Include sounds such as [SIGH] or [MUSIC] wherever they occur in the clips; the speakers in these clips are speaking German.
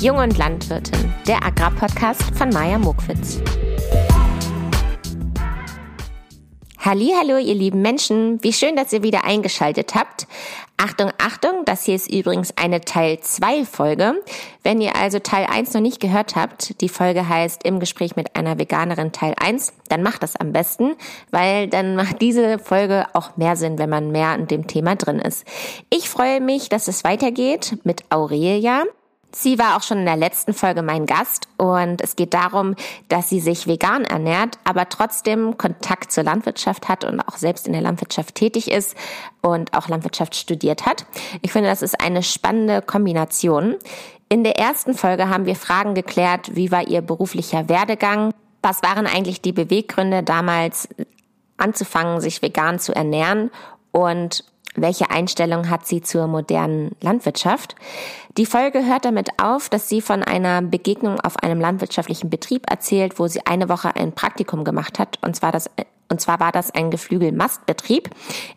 Jung und Landwirtin, der Agrarpodcast von Maja Mokwitz. Hallo, ihr lieben Menschen, wie schön, dass ihr wieder eingeschaltet habt. Achtung, Achtung, das hier ist übrigens eine Teil 2 Folge. Wenn ihr also Teil 1 noch nicht gehört habt, die Folge heißt Im Gespräch mit einer Veganerin Teil 1, dann macht das am besten, weil dann macht diese Folge auch mehr Sinn, wenn man mehr in dem Thema drin ist. Ich freue mich, dass es weitergeht mit Aurelia. Sie war auch schon in der letzten Folge mein Gast und es geht darum, dass sie sich vegan ernährt, aber trotzdem Kontakt zur Landwirtschaft hat und auch selbst in der Landwirtschaft tätig ist und auch Landwirtschaft studiert hat. Ich finde, das ist eine spannende Kombination. In der ersten Folge haben wir Fragen geklärt, wie war ihr beruflicher Werdegang? Was waren eigentlich die Beweggründe damals anzufangen, sich vegan zu ernähren? Und welche Einstellung hat sie zur modernen Landwirtschaft? Die Folge hört damit auf, dass sie von einer Begegnung auf einem landwirtschaftlichen Betrieb erzählt, wo sie eine Woche ein Praktikum gemacht hat, und zwar das und zwar war das ein Geflügelmastbetrieb.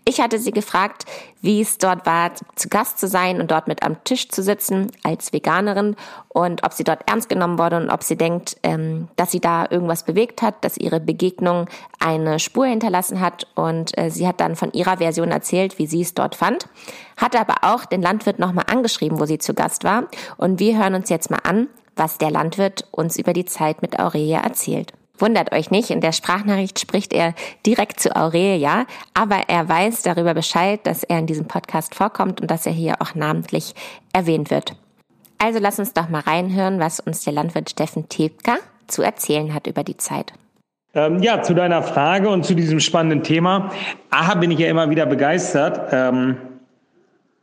Ich hatte sie gefragt, wie es dort war, zu Gast zu sein und dort mit am Tisch zu sitzen als Veganerin und ob sie dort ernst genommen wurde und ob sie denkt, ähm, dass sie da irgendwas bewegt hat, dass ihre Begegnung eine Spur hinterlassen hat. Und äh, sie hat dann von ihrer Version erzählt, wie sie es dort fand, hat aber auch den Landwirt nochmal angeschrieben, wo sie zu Gast war. Und wir hören uns jetzt mal an, was der Landwirt uns über die Zeit mit Aurelia erzählt. Wundert euch nicht, in der Sprachnachricht spricht er direkt zu Aurelia, aber er weiß darüber Bescheid, dass er in diesem Podcast vorkommt und dass er hier auch namentlich erwähnt wird. Also lass uns doch mal reinhören, was uns der Landwirt Steffen Tepka zu erzählen hat über die Zeit. Ähm, ja, zu deiner Frage und zu diesem spannenden Thema. Aha, bin ich ja immer wieder begeistert, ähm,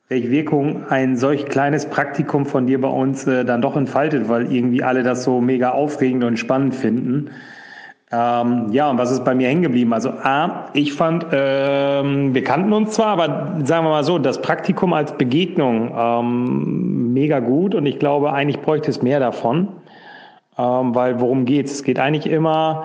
welche Wirkung ein solch kleines Praktikum von dir bei uns äh, dann doch entfaltet, weil irgendwie alle das so mega aufregend und spannend finden. Ähm, ja, und was ist bei mir hängen geblieben? Also A, ich fand, ähm, wir kannten uns zwar, aber sagen wir mal so, das Praktikum als Begegnung ähm, mega gut und ich glaube, eigentlich bräuchte es mehr davon, ähm, weil worum geht's? Es geht eigentlich immer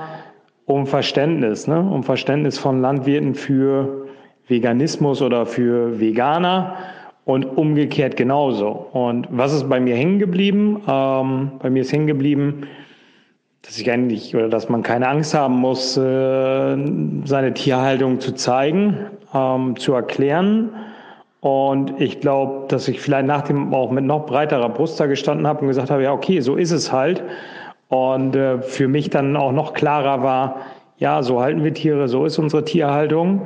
um Verständnis, ne? um Verständnis von Landwirten für Veganismus oder für Veganer und umgekehrt genauso. Und was ist bei mir hängen geblieben? Ähm, bei mir ist hängen geblieben, dass ich eigentlich oder dass man keine Angst haben muss, äh, seine Tierhaltung zu zeigen, ähm, zu erklären. Und ich glaube, dass ich vielleicht nach dem auch mit noch breiterer Brust da gestanden habe und gesagt habe, ja, okay, so ist es halt. Und äh, für mich dann auch noch klarer war, ja, so halten wir Tiere, so ist unsere Tierhaltung.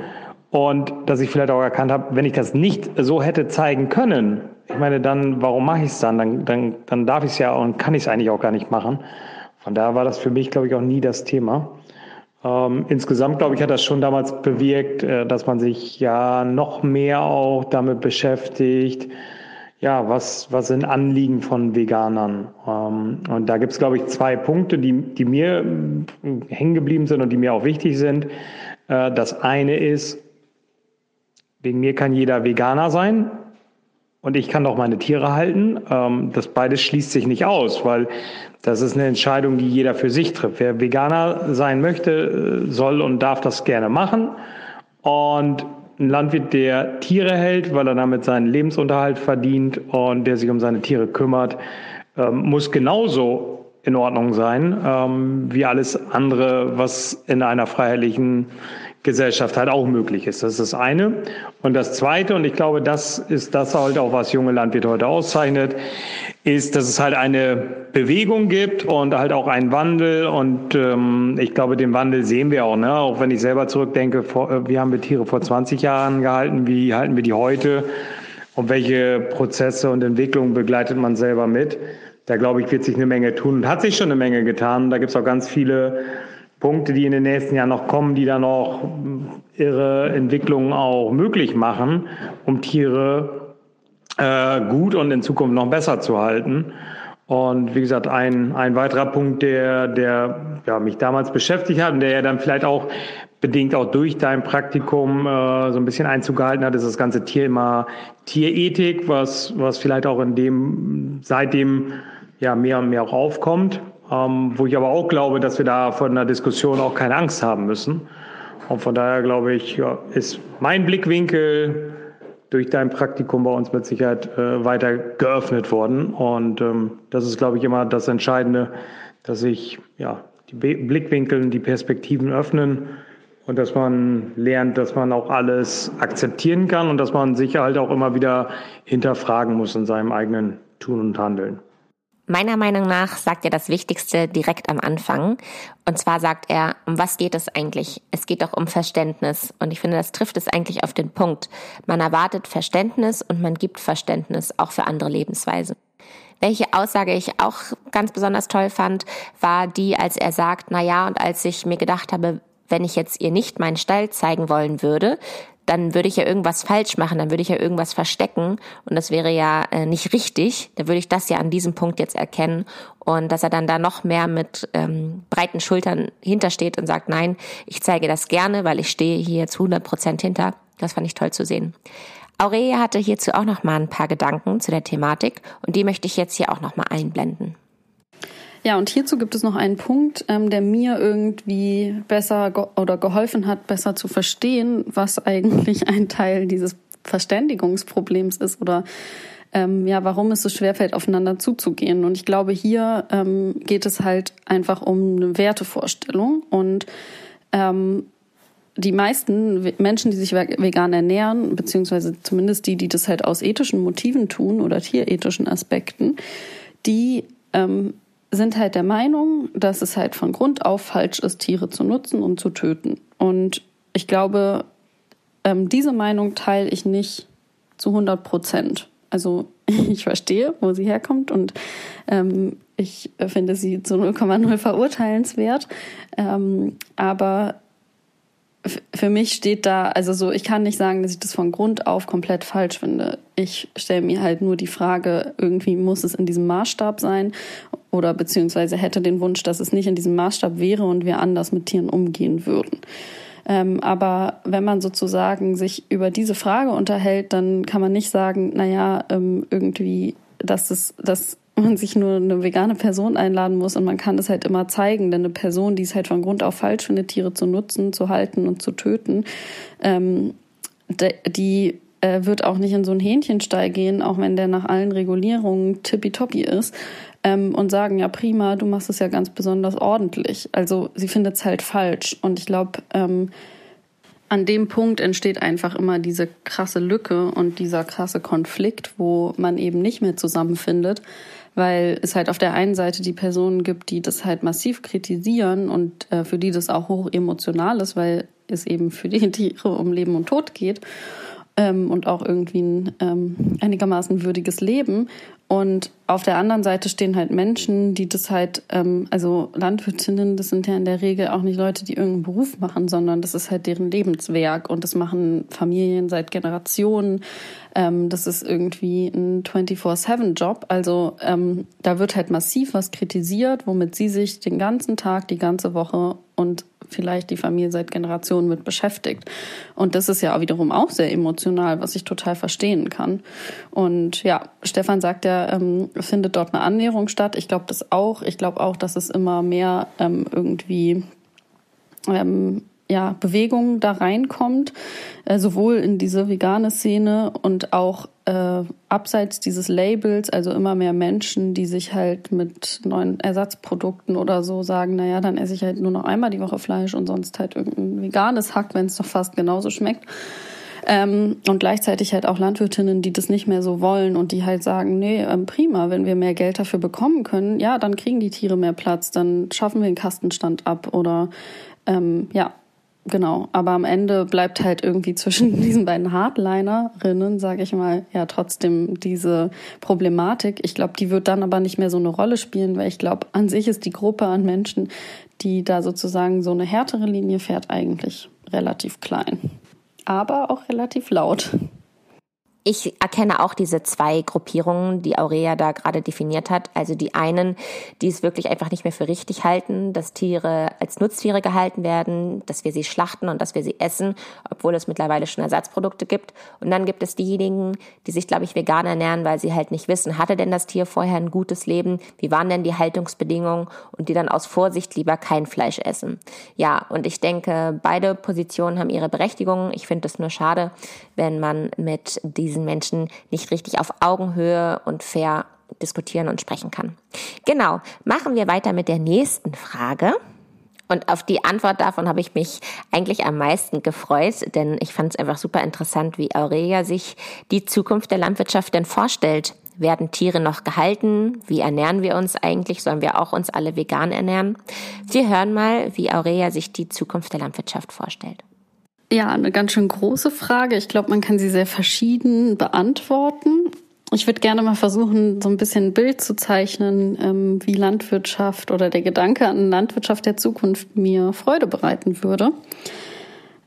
Und dass ich vielleicht auch erkannt habe, wenn ich das nicht so hätte zeigen können, ich meine, dann, warum mache ich es dann? dann? Dann, dann darf ich es ja und kann ich es eigentlich auch gar nicht machen. Von daher war das für mich, glaube ich, auch nie das Thema. Ähm, insgesamt, glaube ich, hat das schon damals bewirkt, äh, dass man sich ja noch mehr auch damit beschäftigt, ja, was, was sind Anliegen von Veganern? Ähm, und da gibt es, glaube ich, zwei Punkte, die, die mir äh, hängen geblieben sind und die mir auch wichtig sind. Äh, das eine ist, wegen mir kann jeder Veganer sein und ich kann auch meine Tiere halten. Ähm, das beides schließt sich nicht aus, weil das ist eine Entscheidung, die jeder für sich trifft. Wer Veganer sein möchte, äh, soll und darf das gerne machen. Und ein Landwirt, der Tiere hält, weil er damit seinen Lebensunterhalt verdient und der sich um seine Tiere kümmert, ähm, muss genauso in Ordnung sein ähm, wie alles andere, was in einer freiheitlichen Gesellschaft halt auch möglich ist. Das ist das eine. Und das zweite, und ich glaube, das ist das halt auch, was junge Landwirte heute auszeichnet, ist, dass es halt eine Bewegung gibt und halt auch einen Wandel. Und ähm, ich glaube, den Wandel sehen wir auch. Ne? Auch wenn ich selber zurückdenke, vor, äh, wie haben wir Tiere vor 20 Jahren gehalten, wie halten wir die heute und welche Prozesse und Entwicklungen begleitet man selber mit. Da glaube ich, wird sich eine Menge tun und hat sich schon eine Menge getan. Da gibt es auch ganz viele Punkte, die in den nächsten Jahren noch kommen, die dann auch ihre Entwicklungen auch möglich machen, um Tiere äh, gut und in Zukunft noch besser zu halten. Und wie gesagt, ein, ein weiterer Punkt, der, der ja, mich damals beschäftigt hat und der ja dann vielleicht auch bedingt auch durch dein Praktikum äh, so ein bisschen Einzug gehalten hat, ist das ganze Thema Tierethik, was, was vielleicht auch in dem seitdem ja mehr und mehr auch aufkommt ähm, wo ich aber auch glaube, dass wir da von der Diskussion auch keine Angst haben müssen. Und von daher glaube ich, ja, ist mein Blickwinkel durch dein Praktikum bei uns mit Sicherheit äh, weiter geöffnet worden. Und ähm, das ist, glaube ich, immer das Entscheidende, dass sich ja, die Blickwinkel, die Perspektiven öffnen und dass man lernt, dass man auch alles akzeptieren kann und dass man sich halt auch immer wieder hinterfragen muss in seinem eigenen Tun und Handeln. Meiner Meinung nach sagt er das Wichtigste direkt am Anfang. Und zwar sagt er, um was geht es eigentlich? Es geht doch um Verständnis. Und ich finde, das trifft es eigentlich auf den Punkt. Man erwartet Verständnis und man gibt Verständnis auch für andere Lebensweisen. Welche Aussage ich auch ganz besonders toll fand, war die, als er sagt, na ja, und als ich mir gedacht habe, wenn ich jetzt ihr nicht meinen Stall zeigen wollen würde, dann würde ich ja irgendwas falsch machen, dann würde ich ja irgendwas verstecken und das wäre ja äh, nicht richtig. Da würde ich das ja an diesem Punkt jetzt erkennen und dass er dann da noch mehr mit ähm, breiten Schultern hintersteht und sagt, nein, ich zeige das gerne, weil ich stehe hier zu 100 Prozent hinter. Das fand ich toll zu sehen. Aurelia hatte hierzu auch noch mal ein paar Gedanken zu der Thematik und die möchte ich jetzt hier auch noch mal einblenden. Ja, und hierzu gibt es noch einen Punkt, ähm, der mir irgendwie besser ge oder geholfen hat, besser zu verstehen, was eigentlich ein Teil dieses Verständigungsproblems ist oder ähm, ja, warum es so schwerfällt, aufeinander zuzugehen. Und ich glaube, hier ähm, geht es halt einfach um eine Wertevorstellung und ähm, die meisten Menschen, die sich vegan ernähren, beziehungsweise zumindest die, die das halt aus ethischen Motiven tun oder tierethischen Aspekten, die ähm, sind halt der Meinung, dass es halt von Grund auf falsch ist, Tiere zu nutzen und zu töten. Und ich glaube, ähm, diese Meinung teile ich nicht zu 100 Prozent. Also [LAUGHS] ich verstehe, wo sie herkommt und ähm, ich finde sie zu 0,0 verurteilenswert. Ähm, aber für mich steht da, also so, ich kann nicht sagen, dass ich das von Grund auf komplett falsch finde. Ich stelle mir halt nur die Frage, irgendwie muss es in diesem Maßstab sein oder beziehungsweise hätte den Wunsch, dass es nicht in diesem Maßstab wäre und wir anders mit Tieren umgehen würden. Ähm, aber wenn man sozusagen sich über diese Frage unterhält, dann kann man nicht sagen, naja, ähm, irgendwie, dass es, dass man sich nur eine vegane Person einladen muss. Und man kann das halt immer zeigen, denn eine Person, die es halt von Grund auf falsch findet, Tiere zu nutzen, zu halten und zu töten, ähm, die äh, wird auch nicht in so einen Hähnchenstall gehen, auch wenn der nach allen Regulierungen tippitoppi ist ähm, und sagen, ja prima, du machst es ja ganz besonders ordentlich. Also sie findet es halt falsch. Und ich glaube, ähm, an dem Punkt entsteht einfach immer diese krasse Lücke und dieser krasse Konflikt, wo man eben nicht mehr zusammenfindet, weil es halt auf der einen Seite die Personen gibt, die das halt massiv kritisieren und äh, für die das auch hoch emotional ist, weil es eben für die [LAUGHS] Tiere um Leben und Tod geht ähm, und auch irgendwie ein ähm, einigermaßen würdiges Leben. Und auf der anderen Seite stehen halt Menschen, die das halt, ähm, also Landwirtinnen, das sind ja in der Regel auch nicht Leute, die irgendeinen Beruf machen, sondern das ist halt deren Lebenswerk und das machen Familien seit Generationen. Ähm, das ist irgendwie ein 24-7-Job. Also ähm, da wird halt massiv was kritisiert, womit sie sich den ganzen Tag, die ganze Woche und vielleicht die Familie seit Generationen mit beschäftigt. Und das ist ja wiederum auch sehr emotional, was ich total verstehen kann. Und ja, Stefan sagt ja, ähm, findet dort eine Annäherung statt. Ich glaube das auch. Ich glaube auch, dass es immer mehr ähm, irgendwie ähm, ja, Bewegung da reinkommt, äh, sowohl in diese vegane Szene und auch äh, abseits dieses Labels, also immer mehr Menschen, die sich halt mit neuen Ersatzprodukten oder so sagen, naja, dann esse ich halt nur noch einmal die Woche Fleisch und sonst halt irgendein veganes Hack, wenn es doch fast genauso schmeckt. Ähm, und gleichzeitig halt auch Landwirtinnen, die das nicht mehr so wollen und die halt sagen, nee, ähm, prima, wenn wir mehr Geld dafür bekommen können, ja, dann kriegen die Tiere mehr Platz, dann schaffen wir den Kastenstand ab oder ähm, ja, genau, aber am Ende bleibt halt irgendwie zwischen [LAUGHS] diesen beiden Hardlinerinnen, sage ich mal, ja trotzdem diese Problematik. Ich glaube, die wird dann aber nicht mehr so eine Rolle spielen, weil ich glaube, an sich ist die Gruppe an Menschen, die da sozusagen so eine härtere Linie fährt, eigentlich relativ klein. Aber auch relativ laut. Ich erkenne auch diese zwei Gruppierungen, die Aurea da gerade definiert hat. Also die einen, die es wirklich einfach nicht mehr für richtig halten, dass Tiere als Nutztiere gehalten werden, dass wir sie schlachten und dass wir sie essen, obwohl es mittlerweile schon Ersatzprodukte gibt. Und dann gibt es diejenigen, die sich, glaube ich, vegan ernähren, weil sie halt nicht wissen, hatte denn das Tier vorher ein gutes Leben? Wie waren denn die Haltungsbedingungen? Und die dann aus Vorsicht lieber kein Fleisch essen. Ja, und ich denke, beide Positionen haben ihre Berechtigung. Ich finde es nur schade, wenn man mit diesen diesen Menschen nicht richtig auf Augenhöhe und fair diskutieren und sprechen kann. Genau, machen wir weiter mit der nächsten Frage. Und auf die Antwort davon habe ich mich eigentlich am meisten gefreut, denn ich fand es einfach super interessant, wie Aurelia sich die Zukunft der Landwirtschaft denn vorstellt. Werden Tiere noch gehalten? Wie ernähren wir uns eigentlich? Sollen wir auch uns alle vegan ernähren? Wir hören mal, wie Aurelia sich die Zukunft der Landwirtschaft vorstellt. Ja, eine ganz schön große Frage. Ich glaube, man kann sie sehr verschieden beantworten. Ich würde gerne mal versuchen, so ein bisschen ein Bild zu zeichnen, ähm, wie Landwirtschaft oder der Gedanke an Landwirtschaft der Zukunft mir Freude bereiten würde.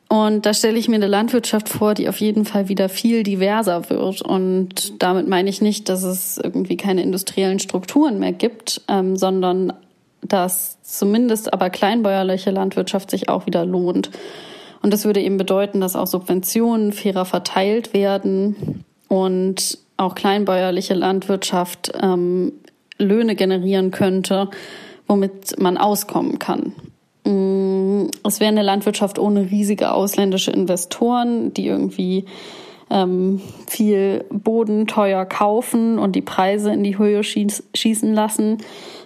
Und da stelle ich mir eine Landwirtschaft vor, die auf jeden Fall wieder viel diverser wird. Und damit meine ich nicht, dass es irgendwie keine industriellen Strukturen mehr gibt, ähm, sondern dass zumindest aber kleinbäuerliche Landwirtschaft sich auch wieder lohnt. Und das würde eben bedeuten, dass auch Subventionen fairer verteilt werden und auch kleinbäuerliche Landwirtschaft ähm, Löhne generieren könnte, womit man auskommen kann. Mm, es wäre eine Landwirtschaft ohne riesige ausländische Investoren, die irgendwie ähm, viel Boden teuer kaufen und die Preise in die Höhe schieß, schießen lassen.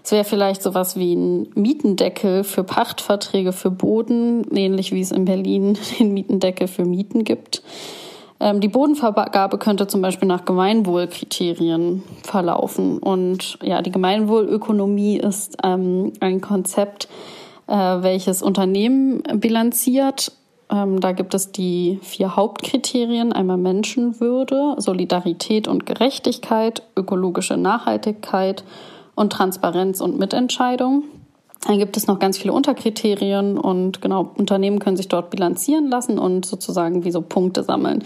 Es wäre vielleicht sowas wie ein Mietendeckel für Pachtverträge für Boden, ähnlich wie es in Berlin [LAUGHS] den Mietendeckel für Mieten gibt. Ähm, die Bodenvergabe könnte zum Beispiel nach Gemeinwohlkriterien verlaufen. Und ja, die Gemeinwohlökonomie ist ähm, ein Konzept, äh, welches Unternehmen bilanziert ähm, da gibt es die vier Hauptkriterien, einmal Menschenwürde, Solidarität und Gerechtigkeit, ökologische Nachhaltigkeit und Transparenz und Mitentscheidung. Dann gibt es noch ganz viele Unterkriterien und genau, Unternehmen können sich dort bilanzieren lassen und sozusagen wie so Punkte sammeln.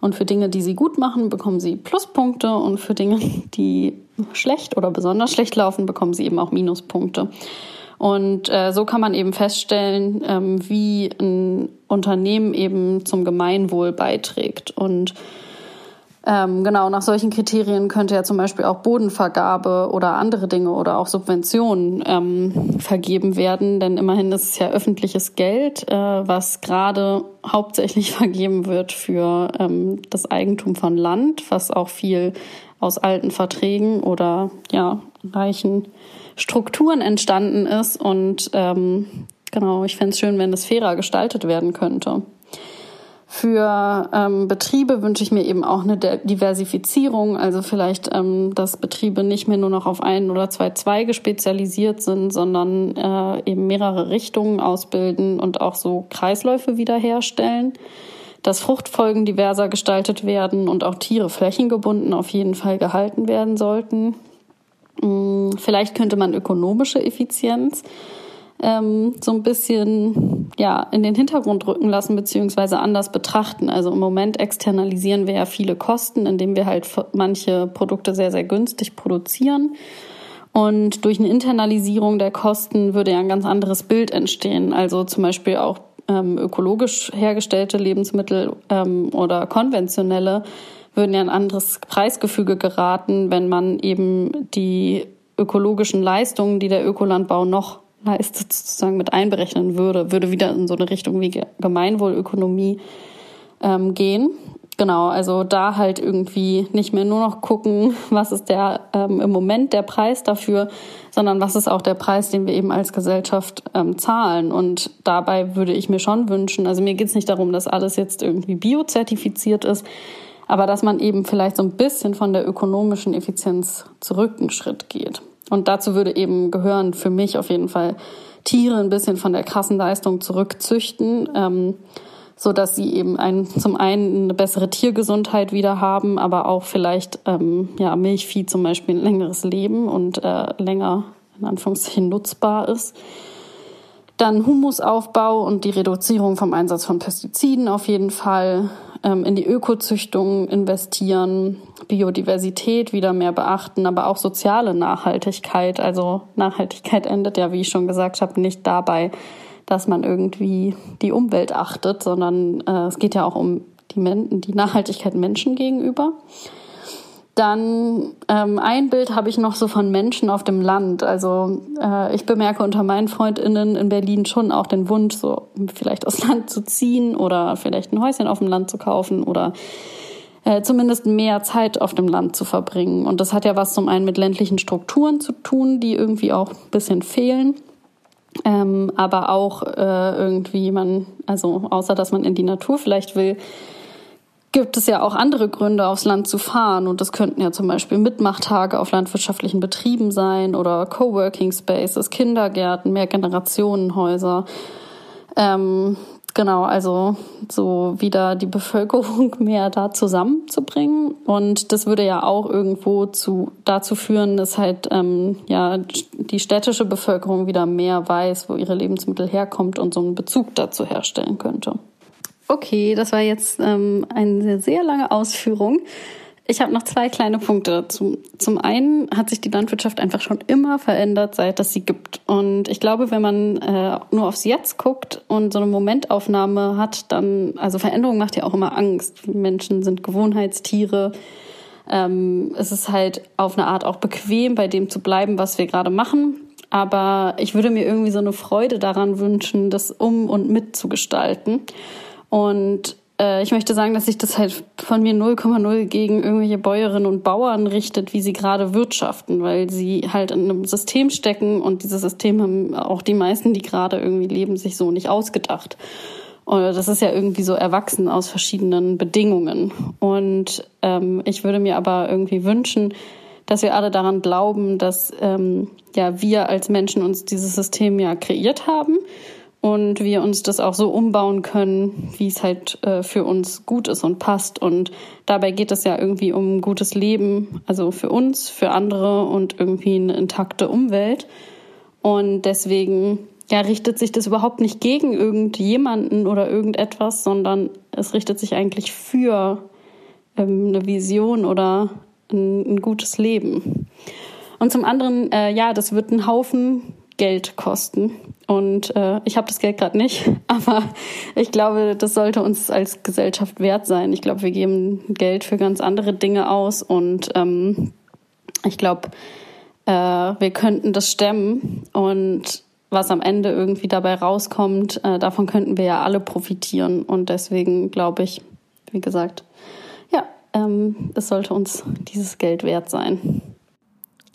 Und für Dinge, die sie gut machen, bekommen sie Pluspunkte und für Dinge, [LAUGHS] die schlecht oder besonders schlecht laufen, bekommen sie eben auch Minuspunkte. Und äh, so kann man eben feststellen, ähm, wie ein Unternehmen eben zum Gemeinwohl beiträgt. Und ähm, genau, nach solchen Kriterien könnte ja zum Beispiel auch Bodenvergabe oder andere Dinge oder auch Subventionen ähm, vergeben werden. Denn immerhin ist es ja öffentliches Geld, äh, was gerade hauptsächlich [LAUGHS] vergeben wird für ähm, das Eigentum von Land, was auch viel aus alten Verträgen oder ja, reichen Strukturen entstanden ist. Und ähm, genau, ich fände es schön, wenn das fairer gestaltet werden könnte. Für ähm, Betriebe wünsche ich mir eben auch eine Diversifizierung, also vielleicht, ähm, dass Betriebe nicht mehr nur noch auf ein oder zwei Zweige spezialisiert sind, sondern äh, eben mehrere Richtungen ausbilden und auch so Kreisläufe wiederherstellen. Dass Fruchtfolgen diverser gestaltet werden und auch Tiere flächengebunden auf jeden Fall gehalten werden sollten. Mm, vielleicht könnte man ökonomische Effizienz ähm, so ein bisschen ja in den Hintergrund rücken lassen beziehungsweise anders betrachten. Also im Moment externalisieren wir ja viele Kosten, indem wir halt manche Produkte sehr sehr günstig produzieren. Und durch eine Internalisierung der Kosten würde ja ein ganz anderes Bild entstehen. Also zum Beispiel auch ähm, ökologisch hergestellte Lebensmittel ähm, oder konventionelle würden ja ein anderes Preisgefüge geraten, wenn man eben die ökologischen Leistungen, die der Ökolandbau noch leistet, sozusagen mit einberechnen würde, würde wieder in so eine Richtung wie Gemeinwohlökonomie ähm, gehen. Genau, also da halt irgendwie nicht mehr nur noch gucken, [LAUGHS] was ist der ähm, im Moment der Preis dafür, sondern was ist auch der Preis, den wir eben als Gesellschaft ähm, zahlen. Und dabei würde ich mir schon wünschen, also mir geht es nicht darum, dass alles jetzt irgendwie biozertifiziert ist, aber dass man eben vielleicht so ein bisschen von der ökonomischen Effizienz zurück einen Schritt geht. Und dazu würde eben gehören für mich auf jeden Fall Tiere ein bisschen von der Kassenleistung zurückzüchten, ähm, so dass sie eben ein, zum einen eine bessere Tiergesundheit wieder haben, aber auch vielleicht ähm, ja Milchvieh zum Beispiel ein längeres Leben und äh, länger in Anführungszeichen nutzbar ist. Dann Humusaufbau und die Reduzierung vom Einsatz von Pestiziden auf jeden Fall. Ähm, in die Ökozüchtung investieren, Biodiversität wieder mehr beachten, aber auch soziale Nachhaltigkeit. Also Nachhaltigkeit endet ja, wie ich schon gesagt habe, nicht dabei, dass man irgendwie die Umwelt achtet, sondern äh, es geht ja auch um die, Men die Nachhaltigkeit Menschen gegenüber. Dann ähm, ein Bild habe ich noch so von Menschen auf dem Land. Also äh, ich bemerke unter meinen Freundinnen in Berlin schon auch den Wunsch, so vielleicht aufs Land zu ziehen oder vielleicht ein Häuschen auf dem Land zu kaufen oder äh, zumindest mehr Zeit auf dem Land zu verbringen. Und das hat ja was zum einen mit ländlichen Strukturen zu tun, die irgendwie auch ein bisschen fehlen. Ähm, aber auch äh, irgendwie man, also außer dass man in die Natur vielleicht will, gibt es ja auch andere Gründe, aufs Land zu fahren. Und das könnten ja zum Beispiel Mitmachtage auf landwirtschaftlichen Betrieben sein oder Coworking Spaces, Kindergärten, Mehrgenerationenhäuser. Ähm, genau, also so wieder die [LAUGHS] Bevölkerung mehr da zusammenzubringen. Und das würde ja auch irgendwo zu, dazu führen, dass halt ähm, ja die städtische Bevölkerung wieder mehr weiß, wo ihre Lebensmittel herkommt und so einen Bezug dazu herstellen könnte. Okay, das war jetzt ähm, eine sehr, sehr lange Ausführung. Ich habe noch zwei kleine Punkte dazu. Zum einen hat sich die Landwirtschaft einfach schon immer verändert, seit es sie gibt. Und ich glaube, wenn man äh, nur aufs Jetzt guckt und so eine Momentaufnahme hat, dann, also Veränderung macht ja auch immer Angst. Menschen sind Gewohnheitstiere. Ähm, es ist halt auf eine Art auch bequem, bei dem zu bleiben, was wir gerade machen. Aber ich würde mir irgendwie so eine Freude daran wünschen, das um und mitzugestalten. Und äh, ich möchte sagen, dass sich das halt von mir 0,0 gegen irgendwelche Bäuerinnen und Bauern richtet, wie sie gerade wirtschaften, weil sie halt in einem System stecken und dieses System haben auch die meisten, die gerade irgendwie leben, sich so nicht ausgedacht. Und das ist ja irgendwie so erwachsen aus verschiedenen Bedingungen. Und ähm, ich würde mir aber irgendwie wünschen, dass wir alle daran glauben, dass ähm, ja wir als Menschen uns dieses System ja kreiert haben und wir uns das auch so umbauen können, wie es halt äh, für uns gut ist und passt. Und dabei geht es ja irgendwie um gutes Leben, also für uns, für andere und irgendwie eine intakte Umwelt. Und deswegen ja, richtet sich das überhaupt nicht gegen irgendjemanden oder irgendetwas, sondern es richtet sich eigentlich für ähm, eine Vision oder ein, ein, gutes Leben. Und zum anderen, äh, ja, das wird ein Haufen Geld kosten. Und äh, ich habe das Geld gerade nicht, [LAUGHS] aber ich glaube, das sollte uns als Gesellschaft wert sein. Ich glaube, wir geben Geld für ganz andere Dinge aus und ähm, ich glaube, äh, wir könnten das stemmen und was am Ende irgendwie dabei rauskommt, äh, davon könnten wir ja alle profitieren. Und deswegen glaube ich, wie gesagt, ja, ähm, es sollte uns dieses Geld wert sein.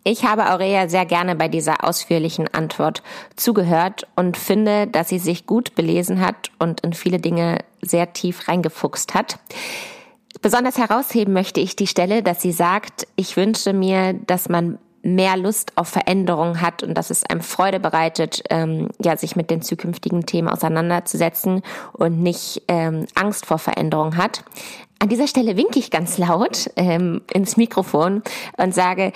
Ich habe Aurelia sehr gerne bei dieser ausführlichen Antwort zugehört und finde, dass sie sich gut belesen hat und in viele Dinge sehr tief reingefuchst hat. Besonders herausheben möchte ich die Stelle, dass sie sagt, ich wünsche mir, dass man mehr Lust auf Veränderung hat und dass es einem Freude bereitet, ähm, ja, sich mit den zukünftigen Themen auseinanderzusetzen und nicht ähm, Angst vor Veränderung hat. An dieser Stelle winke ich ganz laut ähm, ins Mikrofon und sage,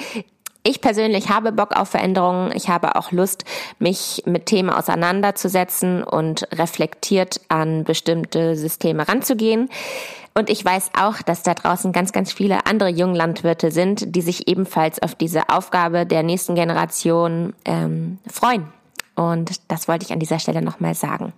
ich persönlich habe Bock auf Veränderungen. Ich habe auch Lust, mich mit Themen auseinanderzusetzen und reflektiert an bestimmte Systeme ranzugehen. Und ich weiß auch, dass da draußen ganz, ganz viele andere Junglandwirte sind, die sich ebenfalls auf diese Aufgabe der nächsten Generation ähm, freuen. Und das wollte ich an dieser Stelle nochmal sagen.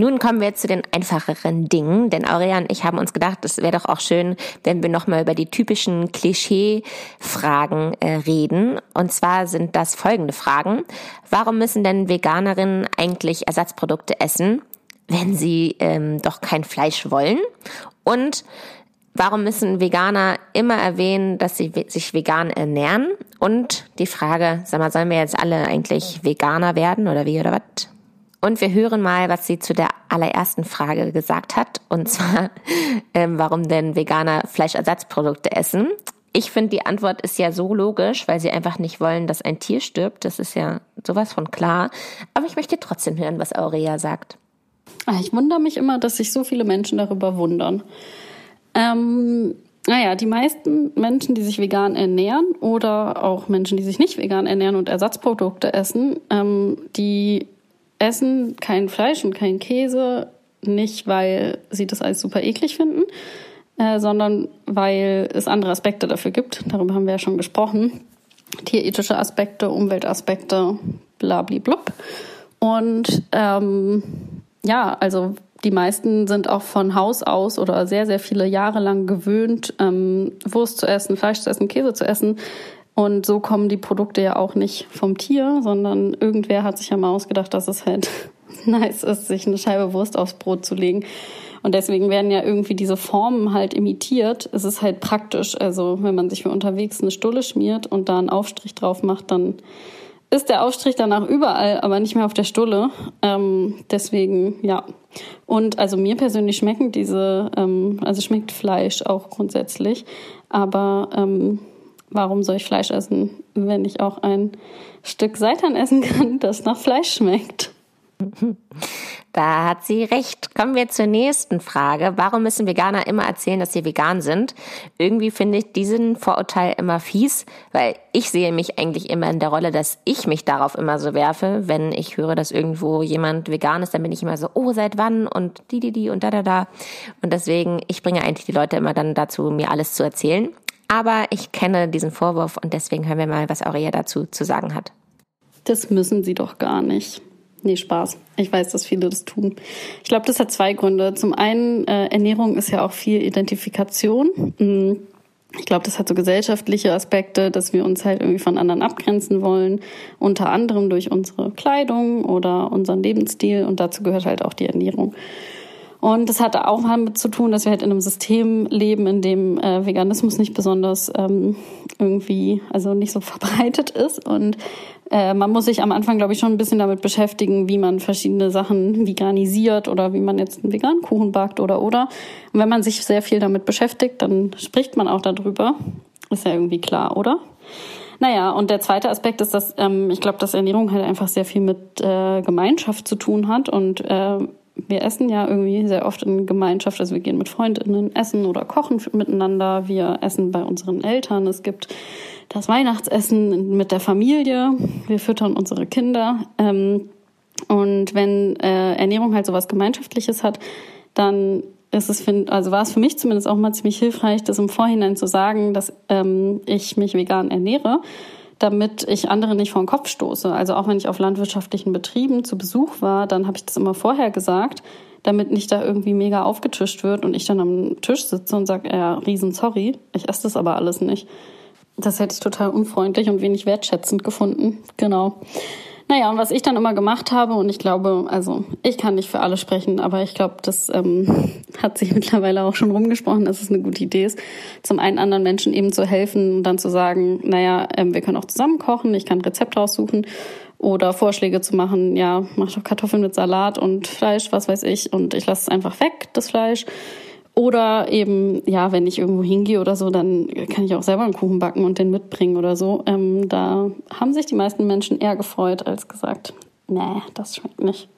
Nun kommen wir zu den einfacheren Dingen, denn Aurea und ich haben uns gedacht, es wäre doch auch schön, wenn wir nochmal über die typischen Klischee-Fragen äh, reden. Und zwar sind das folgende Fragen. Warum müssen denn Veganerinnen eigentlich Ersatzprodukte essen, wenn sie ähm, doch kein Fleisch wollen? Und Warum müssen Veganer immer erwähnen, dass sie sich vegan ernähren? Und die Frage, sag mal, sollen wir jetzt alle eigentlich Veganer werden oder wie oder was? Und wir hören mal, was sie zu der allerersten Frage gesagt hat. Und zwar, [LAUGHS] ähm, warum denn Veganer Fleischersatzprodukte essen. Ich finde, die Antwort ist ja so logisch, weil sie einfach nicht wollen, dass ein Tier stirbt. Das ist ja sowas von klar. Aber ich möchte trotzdem hören, was Aurea sagt. Ah, ich wundere mich immer, dass sich so viele Menschen darüber wundern. Ähm, naja, die meisten Menschen, die sich vegan ernähren oder auch Menschen, die sich nicht vegan ernähren und Ersatzprodukte essen, ähm, die essen kein Fleisch und kein Käse nicht, weil sie das alles super eklig finden, äh, sondern weil es andere Aspekte dafür gibt. Darüber haben wir ja schon gesprochen. Tierethische Aspekte, Umweltaspekte, blablablub. Und ähm, ja, also die meisten sind auch von Haus aus oder sehr, sehr viele Jahre lang gewöhnt, ähm, Wurst zu essen, Fleisch zu essen, Käse zu essen. Und so kommen die Produkte ja auch nicht vom Tier, sondern irgendwer hat sich ja mal ausgedacht, dass es halt [LAUGHS] nice ist, sich eine Scheibe Wurst aufs Brot zu legen. Und deswegen werden ja irgendwie diese Formen halt imitiert. Es ist halt praktisch. Also wenn man sich für unterwegs eine Stulle schmiert und da einen Aufstrich drauf macht, dann ist der Aufstrich danach überall, aber nicht mehr auf der Stulle. Ähm, deswegen, ja. Und also mir persönlich schmecken diese, ähm, also schmeckt Fleisch auch grundsätzlich. Aber ähm, warum soll ich Fleisch essen, wenn ich auch ein Stück Seitan essen kann, [LAUGHS] das nach Fleisch schmeckt? [LAUGHS] Da hat sie recht. Kommen wir zur nächsten Frage. Warum müssen Veganer immer erzählen, dass sie vegan sind? Irgendwie finde ich diesen Vorurteil immer fies, weil ich sehe mich eigentlich immer in der Rolle, dass ich mich darauf immer so werfe. Wenn ich höre, dass irgendwo jemand vegan ist, dann bin ich immer so, oh, seit wann und die, die, die und da, da, da. Und deswegen, ich bringe eigentlich die Leute immer dann dazu, mir alles zu erzählen. Aber ich kenne diesen Vorwurf und deswegen hören wir mal, was Aurea dazu zu sagen hat. Das müssen sie doch gar nicht. Nee, Spaß. Ich weiß, dass viele das tun. Ich glaube, das hat zwei Gründe. Zum einen, äh, Ernährung ist ja auch viel Identifikation. Mm, ich glaube, das hat so gesellschaftliche Aspekte, dass wir uns halt irgendwie von anderen abgrenzen wollen, unter anderem durch unsere Kleidung oder unseren Lebensstil und dazu gehört halt auch die Ernährung. Und das hat auch damit zu tun, dass wir halt in einem System leben, in dem äh, Veganismus nicht besonders ähm, irgendwie, also nicht so [LAUGHS] verbreitet ist. Und äh, man muss sich am Anfang, glaube ich, schon ein bisschen damit beschäftigen, wie man verschiedene Sachen veganisiert oder wie man jetzt einen veganen Kuchen backt oder oder. Und wenn man sich sehr viel damit beschäftigt, dann spricht man auch darüber. Ist ja irgendwie klar, oder? Naja, und der zweite Aspekt ist, dass ähm, ich glaube, dass Ernährung halt einfach sehr viel mit äh, Gemeinschaft zu tun hat und äh, wir essen ja irgendwie sehr oft in Gemeinschaft. Also wir gehen mit Freundinnen essen oder kochen miteinander. Wir essen bei unseren Eltern. Es gibt das Weihnachtsessen mit der Familie. Wir füttern unsere Kinder. Ähm, und wenn äh, Ernährung halt so was Gemeinschaftliches hat, dann ist es, also war es für mich zumindest auch mal ziemlich hilfreich, das im Vorhinein zu sagen, dass ähm, ich mich vegan ernähre damit ich andere nicht vor den Kopf stoße. Also auch wenn ich auf landwirtschaftlichen Betrieben zu Besuch war, dann habe ich das immer vorher gesagt, damit nicht da irgendwie mega aufgetischt wird und ich dann am Tisch sitze und sage, ja, riesen sorry, ich esse das aber alles nicht. Das hätte ich total unfreundlich und wenig wertschätzend gefunden. Genau. Naja, und was ich dann immer gemacht habe, und ich glaube, also ich kann nicht für alle sprechen, aber ich glaube, das ähm, [LAUGHS] hat sich [LAUGHS] mittlerweile auch schon rumgesprochen, dass es eine gute Idee ist, zum einen anderen Menschen eben zu helfen und dann zu sagen, naja, ähm, wir können auch zusammen kochen, ich kann ein Rezept raussuchen oder Vorschläge zu machen, ja, mach doch Kartoffeln mit Salat und Fleisch, was weiß ich, und ich lasse es einfach weg, das Fleisch. Oder eben, ja, wenn ich irgendwo hingehe oder so, dann kann ich auch selber einen Kuchen backen und den mitbringen oder so. Ähm, da haben sich die meisten Menschen eher gefreut als gesagt, nee, das schmeckt nicht.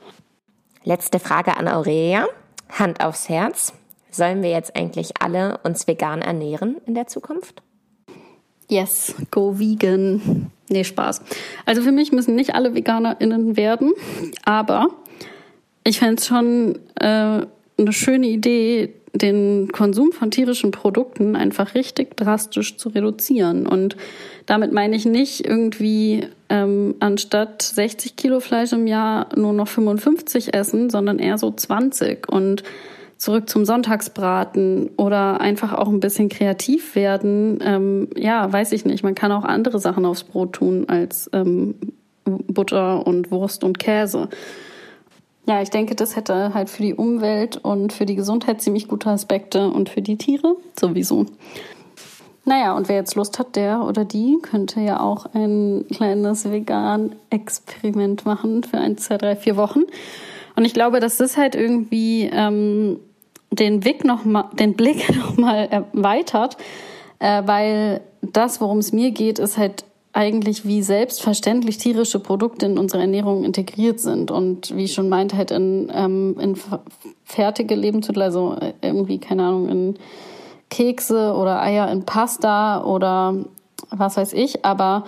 Letzte Frage an Aurelia. Hand aufs Herz. Sollen wir jetzt eigentlich alle uns vegan ernähren in der Zukunft? Yes, go vegan. Nee, Spaß. Also für mich müssen nicht alle VeganerInnen werden, aber ich fände es schon äh, eine schöne Idee, den Konsum von tierischen Produkten einfach richtig drastisch zu reduzieren. Und damit meine ich nicht irgendwie ähm, anstatt 60 Kilo Fleisch im Jahr nur noch 55 essen, sondern eher so 20 und zurück zum Sonntagsbraten oder einfach auch ein bisschen kreativ werden. Ähm, ja, weiß ich nicht. Man kann auch andere Sachen aufs Brot tun als ähm, Butter und Wurst und Käse. Ja, ich denke, das hätte halt für die Umwelt und für die Gesundheit ziemlich gute Aspekte und für die Tiere sowieso. Naja, und wer jetzt Lust hat, der oder die könnte ja auch ein kleines Vegan-Experiment machen für ein, zwei, drei, vier Wochen. Und ich glaube, dass das halt irgendwie ähm, den, Weg noch mal, den Blick [LAUGHS] nochmal erweitert, äh, weil das, worum es mir geht, ist halt eigentlich wie selbstverständlich tierische Produkte in unsere Ernährung integriert sind und wie ich schon meinte, halt in, ähm, in fertige Lebensmittel, also äh, irgendwie, keine Ahnung, in Kekse oder Eier in Pasta oder was weiß ich, aber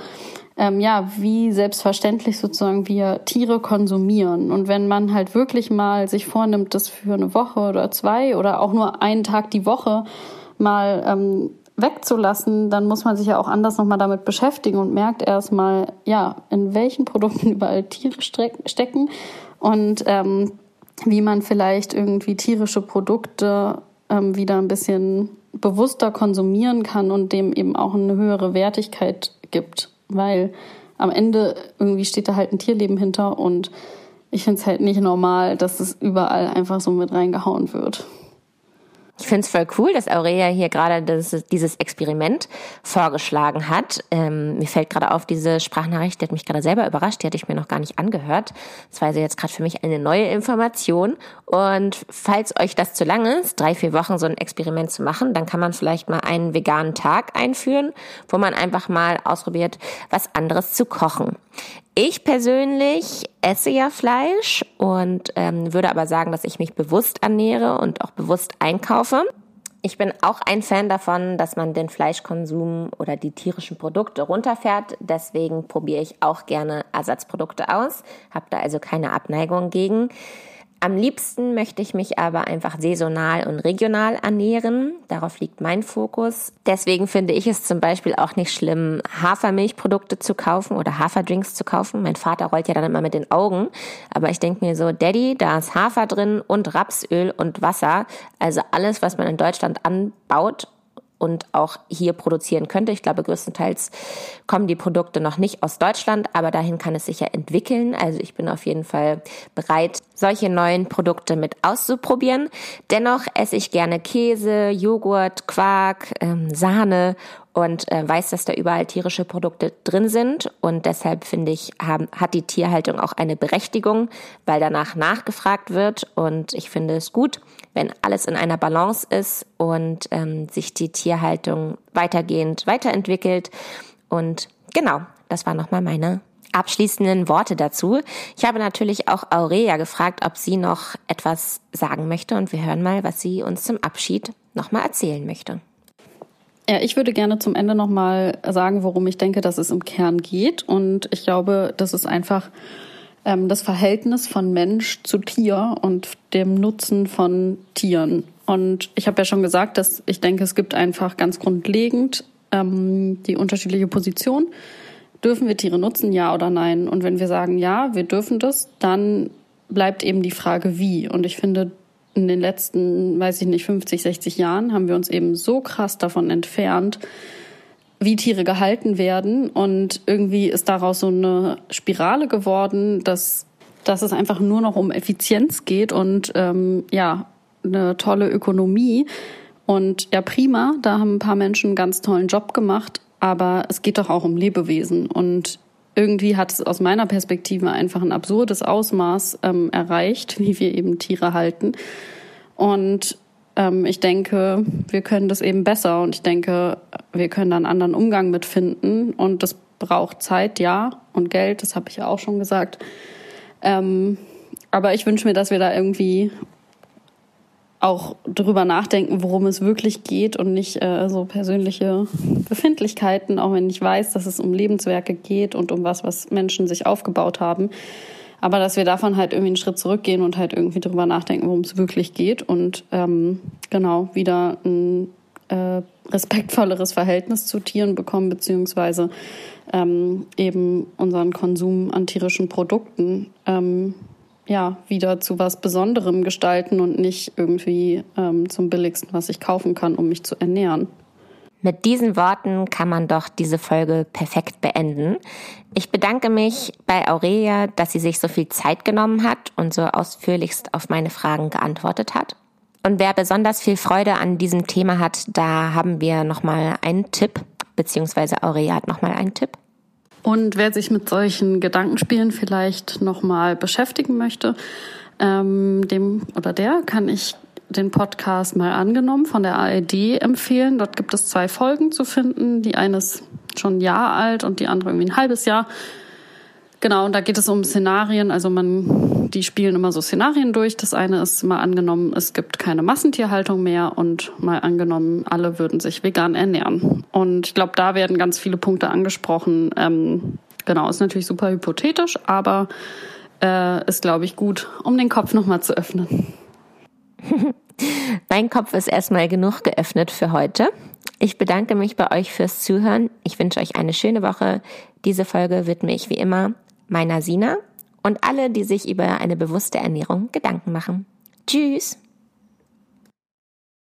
ähm, ja, wie selbstverständlich sozusagen wir Tiere konsumieren. Und wenn man halt wirklich mal sich vornimmt, das für eine Woche oder zwei oder auch nur einen Tag die Woche mal ähm, wegzulassen, dann muss man sich ja auch anders nochmal damit beschäftigen und merkt erstmal, ja, in welchen [LAUGHS] Produkten überall Tiere stecken und ähm, wie man vielleicht irgendwie tierische Produkte ähm, wieder ein bisschen bewusster konsumieren kann und dem eben auch eine höhere Wertigkeit gibt. Weil am Ende irgendwie steht da halt ein Tierleben hinter und ich finde es halt nicht normal, dass es überall einfach so mit reingehauen wird. Ich finde es voll cool, dass Aurelia hier gerade dieses Experiment vorgeschlagen hat. Ähm, mir fällt gerade auf, diese Sprachnachricht, die hat mich gerade selber überrascht, die hatte ich mir noch gar nicht angehört. Das war also jetzt gerade für mich eine neue Information. Und falls euch das zu lang ist, drei, vier Wochen so ein Experiment zu machen, dann kann man vielleicht mal einen veganen Tag einführen, wo man einfach mal ausprobiert, was anderes zu kochen. Ich persönlich esse ja Fleisch und ähm, würde aber sagen, dass ich mich bewusst ernähre und auch bewusst einkaufe. Ich bin auch ein Fan davon, dass man den Fleischkonsum oder die tierischen Produkte runterfährt. Deswegen probiere ich auch gerne Ersatzprodukte aus, habe da also keine Abneigung gegen. Am liebsten möchte ich mich aber einfach saisonal und regional ernähren. Darauf liegt mein Fokus. Deswegen finde ich es zum Beispiel auch nicht schlimm, Hafermilchprodukte zu kaufen oder Haferdrinks zu kaufen. Mein Vater rollt ja dann immer mit den Augen. Aber ich denke mir so, Daddy, da ist Hafer drin und Rapsöl und Wasser. Also alles, was man in Deutschland anbaut und auch hier produzieren könnte. Ich glaube, größtenteils kommen die Produkte noch nicht aus Deutschland, aber dahin kann es sich ja entwickeln. Also ich bin auf jeden Fall bereit, solche neuen Produkte mit auszuprobieren. Dennoch esse ich gerne Käse, Joghurt, Quark, ähm, Sahne und äh, weiß, dass da überall tierische Produkte drin sind. Und deshalb finde ich, haben, hat die Tierhaltung auch eine Berechtigung, weil danach nachgefragt wird. Und ich finde es gut, wenn alles in einer Balance ist und ähm, sich die Tierhaltung weitergehend weiterentwickelt. Und genau, das war nochmal meine abschließenden Worte dazu. Ich habe natürlich auch Aurelia gefragt, ob sie noch etwas sagen möchte und wir hören mal, was sie uns zum Abschied nochmal erzählen möchte. Ja, ich würde gerne zum Ende nochmal sagen, worum ich denke, dass es im Kern geht. Und ich glaube, das ist einfach ähm, das Verhältnis von Mensch zu Tier und dem Nutzen von Tieren. Und ich habe ja schon gesagt, dass ich denke, es gibt einfach ganz grundlegend ähm, die unterschiedliche Position. Dürfen wir Tiere nutzen, ja oder nein? Und wenn wir sagen ja, wir dürfen das, dann bleibt eben die Frage, wie. Und ich finde, in den letzten, weiß ich nicht, 50, 60 Jahren haben wir uns eben so krass davon entfernt, wie Tiere gehalten werden. Und irgendwie ist daraus so eine Spirale geworden, dass, dass es einfach nur noch um Effizienz geht und ähm, ja, eine tolle Ökonomie. Und ja, prima, da haben ein paar Menschen einen ganz tollen Job gemacht, aber es geht doch auch um Lebewesen. Und irgendwie hat es aus meiner Perspektive einfach ein absurdes Ausmaß ähm, erreicht, [LAUGHS] wie wir eben Tiere halten. Und ähm, ich denke, wir können das eben besser und ich denke, wir können da einen anderen Umgang mit finden. Und das braucht Zeit, ja, und Geld, das habe ich ja auch schon gesagt. Ähm, aber ich wünsche mir, dass wir da irgendwie auch drüber nachdenken, worum es wirklich geht und nicht äh, so persönliche Befindlichkeiten, auch wenn ich weiß, dass es um Lebenswerke geht und um was, was Menschen sich aufgebaut haben. Aber dass wir davon halt irgendwie einen Schritt zurückgehen und halt irgendwie drüber nachdenken, worum es wirklich geht und ähm, genau wieder ein äh, respektvolleres Verhältnis zu Tieren bekommen, beziehungsweise ähm, eben unseren Konsum an tierischen Produkten ähm, ja, wieder zu was Besonderem gestalten und nicht irgendwie ähm, zum billigsten, was ich kaufen kann, um mich zu ernähren. Mit diesen Worten kann man doch diese Folge perfekt beenden. Ich bedanke mich bei Aurelia, dass sie sich so viel Zeit genommen hat und so ausführlichst auf meine Fragen geantwortet hat. Und wer besonders viel Freude an diesem Thema hat, da haben wir nochmal einen Tipp, beziehungsweise Aurelia hat nochmal einen Tipp. Und wer sich mit solchen Gedankenspielen vielleicht nochmal beschäftigen möchte, ähm, dem oder der kann ich den Podcast mal angenommen von der ARD empfehlen. Dort gibt es zwei Folgen zu finden. Die eine ist schon ein Jahr alt und die andere irgendwie ein halbes Jahr. Genau, und da geht es um Szenarien. Also man, die spielen immer so Szenarien durch. Das eine ist mal angenommen, es gibt keine Massentierhaltung mehr und mal angenommen, alle würden sich vegan ernähren. Und ich glaube, da werden ganz viele Punkte angesprochen, ähm, Genau, ist natürlich super hypothetisch, aber äh, ist, glaube ich, gut, um den Kopf nochmal zu öffnen. [LAUGHS] mein Kopf ist erstmal genug geöffnet für heute. Ich bedanke mich bei euch fürs Zuhören. Ich wünsche euch eine schöne Woche. Diese Folge widme ich wie immer meiner Sina und alle, die sich über eine bewusste Ernährung Gedanken machen. Tschüss!